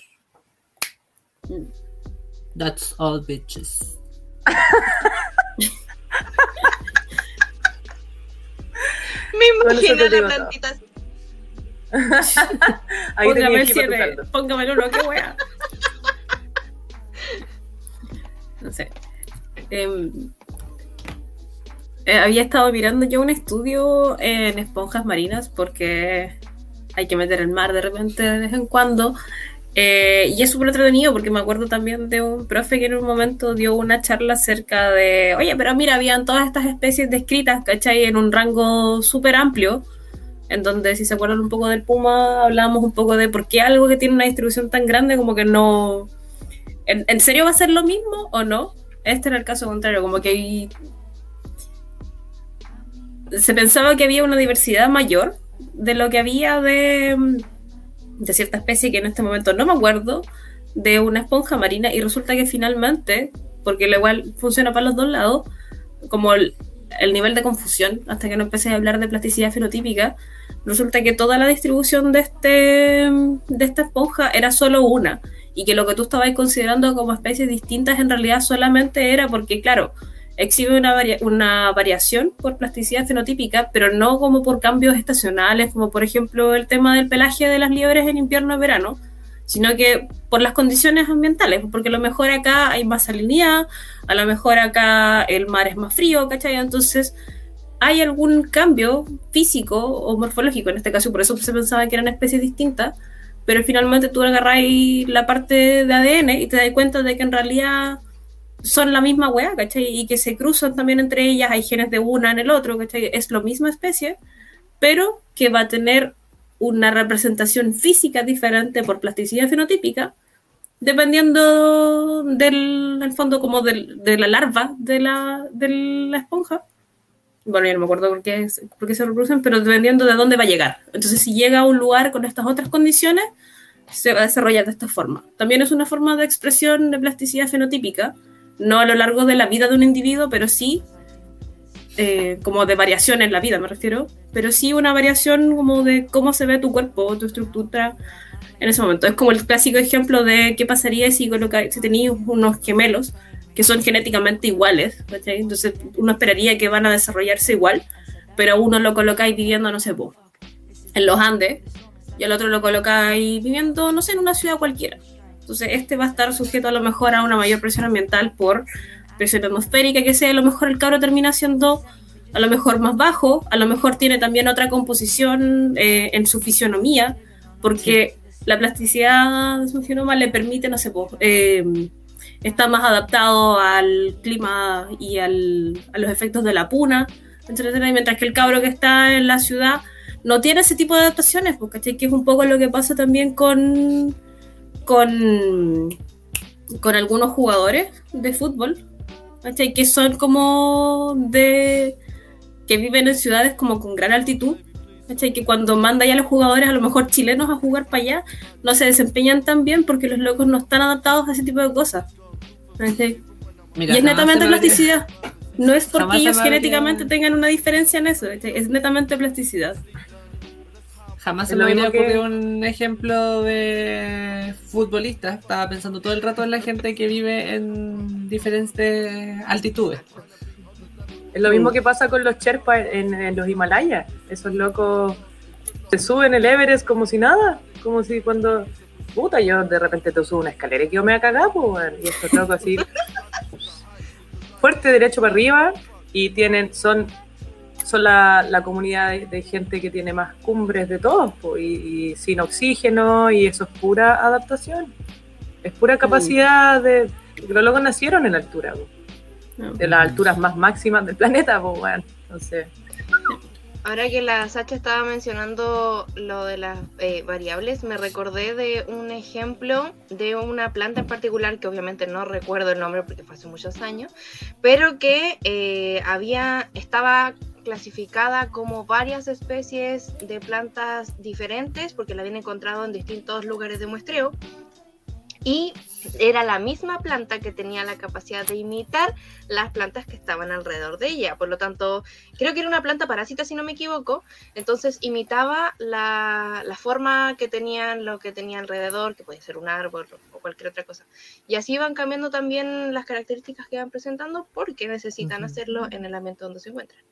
That's all bitches. (laughs) Me imagino la plantita así. (laughs) Póngame el 7, póngame el 1, qué wea. No sé. Em, eh, había estado mirando yo un estudio en esponjas marinas porque hay que meter el mar de repente de vez en cuando eh, y es súper entretenido porque me acuerdo también de un profe que en un momento dio una charla acerca de, oye, pero mira, habían todas estas especies descritas, ¿cachai? En un rango súper amplio, en donde si se acuerdan un poco del puma, hablábamos un poco de por qué algo que tiene una distribución tan grande como que no... ¿En, serio va a ser lo mismo o no? Este era el caso contrario, como que hay se pensaba que había una diversidad mayor de lo que había de, de cierta especie que en este momento no me acuerdo, de una esponja marina y resulta que finalmente, porque lo igual funciona para los dos lados, como el, nivel de confusión, hasta que no empecé a hablar de plasticidad fenotípica, resulta que toda la distribución de, este, de esta esponja era solo una y que lo que tú estabas considerando como especies distintas en realidad solamente era porque, claro, exhibe una, una variación por plasticidad fenotípica, pero no como por cambios estacionales, como por ejemplo el tema del pelaje de las liebres en invierno y verano, sino que por las condiciones ambientales, porque a lo mejor acá hay más salinidad, a lo mejor acá el mar es más frío, ¿cachai? Entonces hay algún cambio físico o morfológico en este caso, por eso se pensaba que eran especies distintas, pero finalmente tú agarras la parte de ADN y te das cuenta de que en realidad son la misma weá, ¿cachai? Y que se cruzan también entre ellas, hay genes de una en el otro, ¿cachai? Es la misma especie, pero que va a tener una representación física diferente por plasticidad fenotípica, dependiendo del, fondo como de la larva de la, de la esponja. Bueno, ya no me acuerdo por qué, por qué se reproducen, pero dependiendo de dónde va a llegar. Entonces, si llega a un lugar con estas otras condiciones, se va a desarrollar de esta forma. También es una forma de expresión de plasticidad fenotípica, no a lo largo de la vida de un individuo, pero sí eh, como de variación en la vida, me refiero, pero sí una variación como de cómo se ve tu cuerpo, tu estructura en ese momento. Es como el clásico ejemplo de qué pasaría si, si tenías unos gemelos que son genéticamente iguales, entonces uno esperaría que van a desarrollarse igual, pero uno lo colocáis viviendo, no sé, en los Andes, y al otro lo colocáis viviendo, no sé, en una ciudad cualquiera. Entonces, este va a estar sujeto a lo mejor a una mayor presión ambiental por presión atmosférica, que sea, a lo mejor el cabro termina siendo a lo mejor más bajo, a lo mejor tiene también otra composición eh, en su fisionomía, porque la plasticidad de su genoma le permite, no sé, eh, está más adaptado al clima y al, a los efectos de la puna, etcétera, mientras que el cabro que está en la ciudad no tiene ese tipo de adaptaciones, porque que es un poco lo que pasa también con con, con algunos jugadores de fútbol, que son como de que viven en ciudades como con gran altitud, que cuando manda ya a los jugadores, a lo mejor chilenos, a jugar para allá, no se desempeñan tan bien porque los locos no están adaptados a ese tipo de cosas. y es netamente plasticidad. No es porque ellos genéticamente tengan una diferencia en eso, es netamente plasticidad. Jamás se me había ocurrido un ejemplo de futbolista. Estaba pensando todo el rato en la gente que vive en diferentes altitudes. Es lo mismo que pasa con los Sherpas en, los Himalayas. Esos locos se suben el Everest como si nada. Como si cuando. Puta, yo de repente te subo una escalera y yo me voy a cagar, pues, Y estos locos así. (laughs) fuerte derecho para arriba. Y tienen, son son la, comunidad de, gente que tiene más cumbres de todos, y, sin oxígeno, y eso es pura adaptación. Es pura capacidad de. Los locos nacieron en altura, de las alturas más máximas del planeta, pues, bueno, entonces. Ahora que la Sacha estaba mencionando lo de las eh, variables, me recordé de un ejemplo de una planta en particular que obviamente no recuerdo el nombre porque fue hace muchos años, pero que eh, había estaba clasificada como varias especies de plantas diferentes porque la habían encontrado en distintos lugares de muestreo y era la misma planta que tenía la capacidad de imitar las plantas que estaban alrededor de ella. Por lo tanto, creo que era una planta parásita, si no me equivoco. Entonces imitaba la, forma que tenían lo que tenía alrededor, que puede ser un árbol o cualquier otra cosa. Y así van cambiando también las características que van presentando porque necesitan hacerlo en el ambiente donde se encuentran.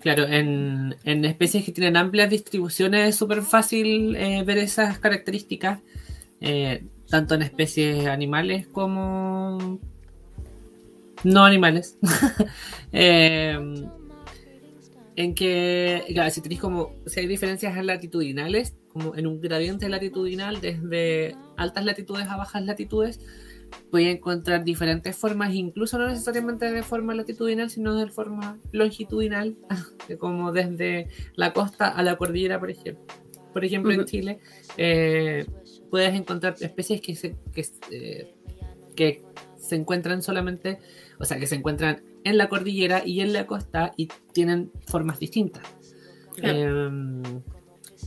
Claro, en, especies que tienen amplias distribuciones es súper fácil eh, ver esas características, eh, tanto en especies animales como no animales. (laughs) Eh, en que, si tenéis como, si hay diferencias latitudinales, como en un gradiente latitudinal desde altas latitudes a bajas latitudes, voy a encontrar diferentes formas, incluso no necesariamente de forma latitudinal, sino de forma longitudinal, (laughs) como desde la costa a la cordillera, por ejemplo. Por ejemplo, en Chile eh, puedes encontrar especies que se, que, eh, se encuentran solamente, o sea, que se encuentran en la cordillera y en la costa y tienen formas distintas. Em,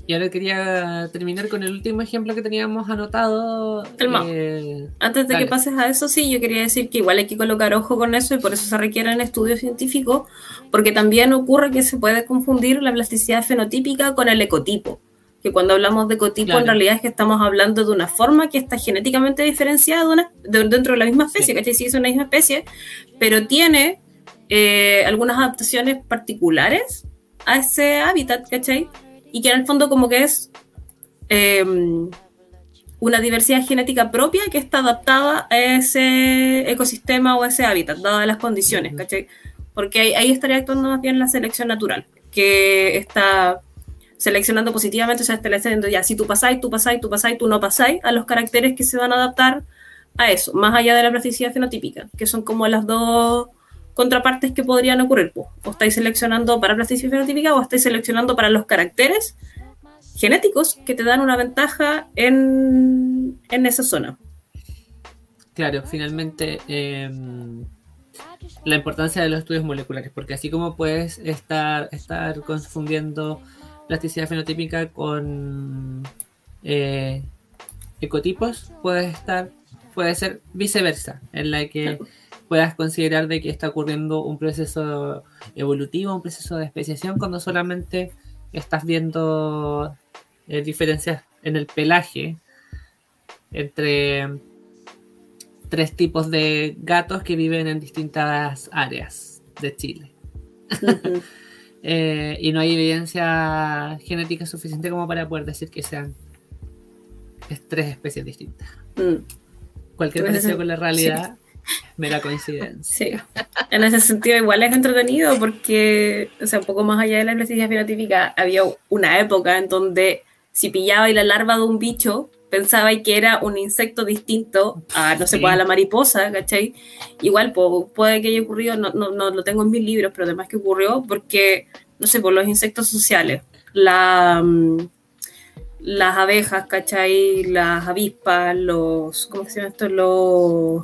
y ahora quería terminar con el último ejemplo que teníamos anotado. Eh, Antes de que pases a eso, sí, yo quería decir que igual hay que colocar ojo con eso y por eso se requieren estudios científicos, porque también ocurre que se puede confundir la plasticidad fenotípica con el ecotipo. Que cuando hablamos de ecotipo, en realidad es que estamos hablando de una forma que está genéticamente diferenciada dentro de la misma especie, ¿cachai? Sí, es una misma especie, pero tiene eh, algunas adaptaciones particulares a ese hábitat, ¿cachai? Y que en el fondo como que es em, una diversidad genética propia que está adaptada a ese ecosistema o a ese hábitat, dadas las condiciones, ¿cachai? Porque ahí, estaría actuando más bien la selección natural, que está seleccionando positivamente, o sea, está diciendo ya, si tú pasáis, tú pasáis, tú pasáis, tú no pasáis, a los caracteres que se van a adaptar a eso, más allá de la plasticidad fenotípica, que son como las dos contrapartes que podrían ocurrir. Pues. O estáis seleccionando para plasticidad fenotípica o estáis seleccionando para los caracteres genéticos que te dan una ventaja en, esa zona. Claro, finalmente em, la importancia de los estudios moleculares, porque así como puedes estar, estar confundiendo plasticidad fenotípica con eh, ecotipos, puede estar, puede ser viceversa, en la que puedas considerar de que está ocurriendo un proceso evolutivo, un proceso de especiación, cuando solamente estás viendo eh, diferencias en el pelaje entre tres tipos de gatos que viven en distintas áreas de Chile. (laughs) Eh, y no hay evidencia genética suficiente como para poder decir que sean tres especies distintas. Mm. Cualquier parecido con la realidad Mera coincidencia. Sí. En ese sentido, igual es entretenido porque, o sea, un poco más allá de la investigación fenotípica, había una época en donde si pillaba la larva de un bicho, pensaba que era un insecto distinto a, no sé, pues, la mariposa, ¿cachai? Igual puede que haya ocurrido, no, no, no, lo tengo en mis libros, pero además que ocurrió porque, no sé, por los insectos sociales, la, mm, las abejas, ¿cachai? Las avispas, los, ¿cómo se llama esto? Los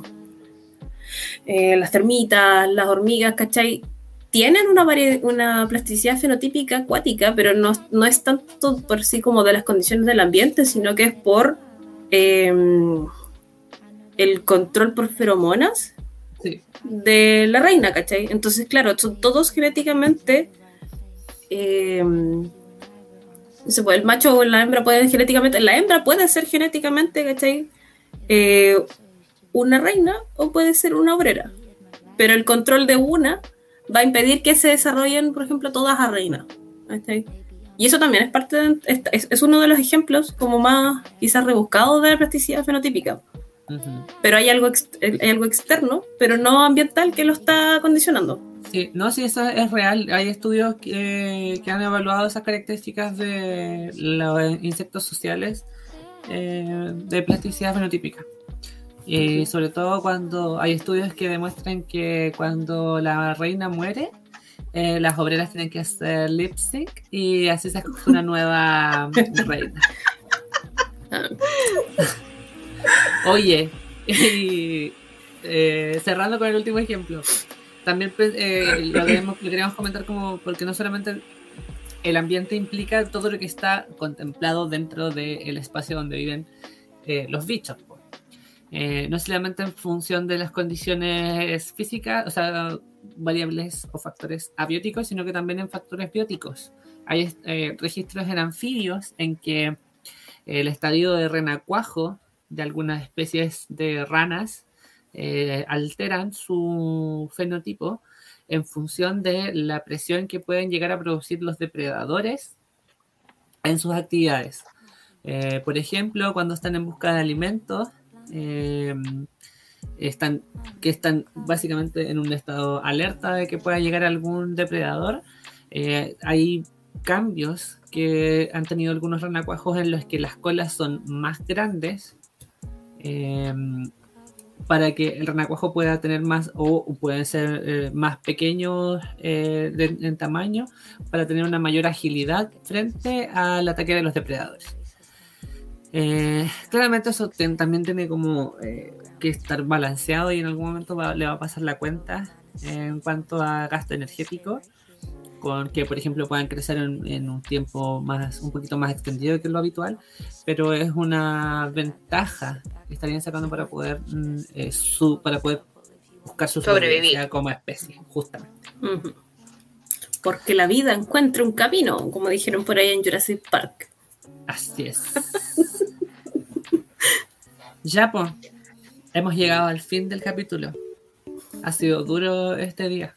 eh, las termitas, las hormigas, ¿cachai? Tienen una, una plasticidad fenotípica acuática, pero no, no, es tanto por sí como de las condiciones del ambiente, sino que es por em, el control por feromonas de la reina, ¿cachai? Entonces, claro, son todos genéticamente... Eh, el macho o la hembra pueden genéticamente, la hembra puede ser genéticamente, ¿cachai? Eh, una reina o puede ser una obrera. Pero el control de una va a impedir que se desarrollen, por ejemplo, todas a reina. Y eso también es parte de, es, uno de los ejemplos como más quizás rebuscados de la plasticidad fenotípica. Pero hay algo, hay algo externo, pero no ambiental, que lo está condicionando. Sí, no, sí, eso es real. Hay estudios que, que han evaluado esas características de los insectos sociales eh, de plasticidad fenotípica. Y sobre todo cuando hay estudios que demuestran que cuando la reina muere, eh, las obreras tienen que hacer lip sync y así se escoge una nueva (laughs) reina. Oye, y, eh, cerrando con el último ejemplo, también pues, eh, lo, queríamos comentar como porque no solamente el ambiente implica todo lo que está contemplado dentro del espacio donde viven los bichos. Eh, no solamente en función de las condiciones físicas, o sea, variables o factores abióticos, sino que también en factores bióticos. Hay eh, registros en anfibios en que el estadio de renacuajo de algunas especies de ranas eh, alteran su fenotipo en función de la presión que pueden llegar a producir los depredadores en sus actividades. por ejemplo, cuando están en busca de alimentos, eh, están, que están básicamente en un estado alerta de que pueda llegar algún depredador. Eh, hay cambios que han tenido algunos renacuajos en los que las colas son más grandes eh, para que el renacuajo pueda tener más o pueden ser más pequeños en tamaño para tener una mayor agilidad frente al ataque de los depredadores. Eh, claramente eso también tiene como eh, que estar balanceado y en algún momento le va a pasar la cuenta en cuanto a gasto energético, con que por ejemplo puedan crecer en, un tiempo más, un poquito más extendido que lo habitual, pero es una ventaja que estarían sacando para poder mm, eh, su, para poder buscar su sobrevivencia como especie, justamente. Porque la vida encuentra un camino, como dijeron por ahí en Jurassic Park. Así es. ya, pues, hemos llegado al fin del capítulo. Ha sido duro este día.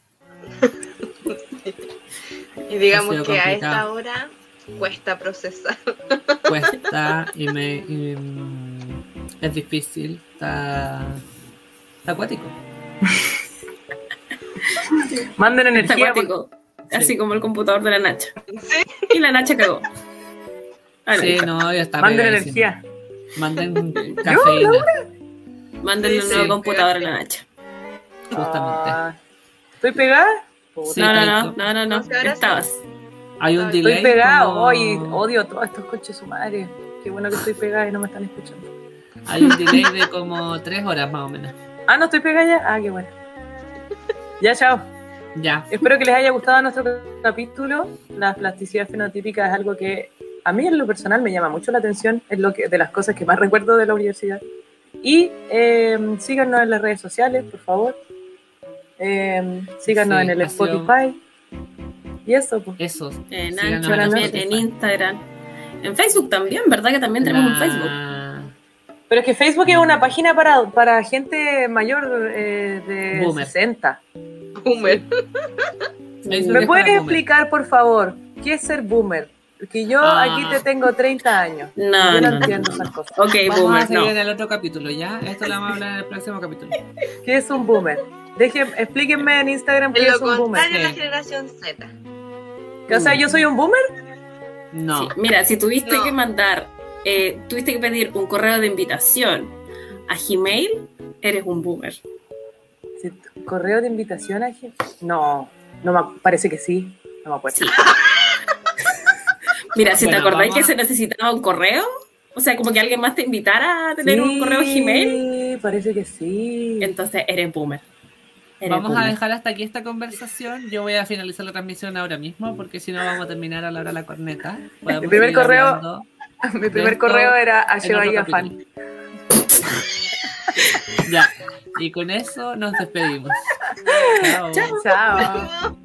y digamos que a esta hora cuesta procesar. Cuesta y me mm, es difícil, está, está acuático. Manden energía. Acuático, así como el computador de la Nacha. Y la Nacha cagó. Sí, no, ya está. Manden energía. Manden (laughs) cafeína. Manden un nuevo computador a la Nacha. Justamente. Ah, ¿Estoy pegada? no, no, no, no, no, no, estabas. Hay un delay. Estoy pegado, hoy odio todos estos coches su madre. Qué bueno que estoy pegada y no me están escuchando. Hay un delay de como tres horas más o menos. Ah, no estoy pegada ya. Ah, qué bueno. Ya, chao. Ya. Espero que les haya gustado nuestro capítulo. La plasticidad fenotípica es algo que a mí en lo personal me llama mucho la atención. Es lo que, de las cosas que más recuerdo de la universidad. Y eh, síganos en las redes sociales, por favor. Eh, síganos en el Spotify. Y eso, pues. Eso. En Ancho, en Instagram. En Facebook también, ¿verdad? Que también tenemos un Facebook. Pero es que Facebook es una página para, para gente mayor eh, de 60. Boomer. ¿Me puedes explicar, por favor, qué es ser boomer? Porque yo ah. aquí te tengo 30 años. No, yo no, entiendo esas cosas. Ok, vamos boomer, a seguir en el otro capítulo, ¿ya? Esto lo vamos a hablar en el próximo capítulo. (laughs) ¿Qué es un boomer? Deje, explíquenme en Instagram qué es un boomer. la generación Z. O sea, ¿yo soy un boomer? No. mira, si tuviste que mandar, eh, tuviste que pedir un correo de invitación a Gmail, eres un boomer. ¿Correo de invitación a Gmail? No, no me, parece que sí. No me acuerdo. (laughs) Mira, si te acordáis que se necesitaba un correo, o sea, como que alguien más te invitara a tener un correo Gmail. Sí, parece que sí. Entonces eres boomer. vamos a dejar hasta aquí esta conversación. Yo voy a finalizar la transmisión ahora mismo porque si no vamos a terminar a la hora de la corneta. mi primer correo, (laughs) mi primer correo era a Fan. (laughs) ya, y con eso nos despedimos. (laughs) Chao. Chao.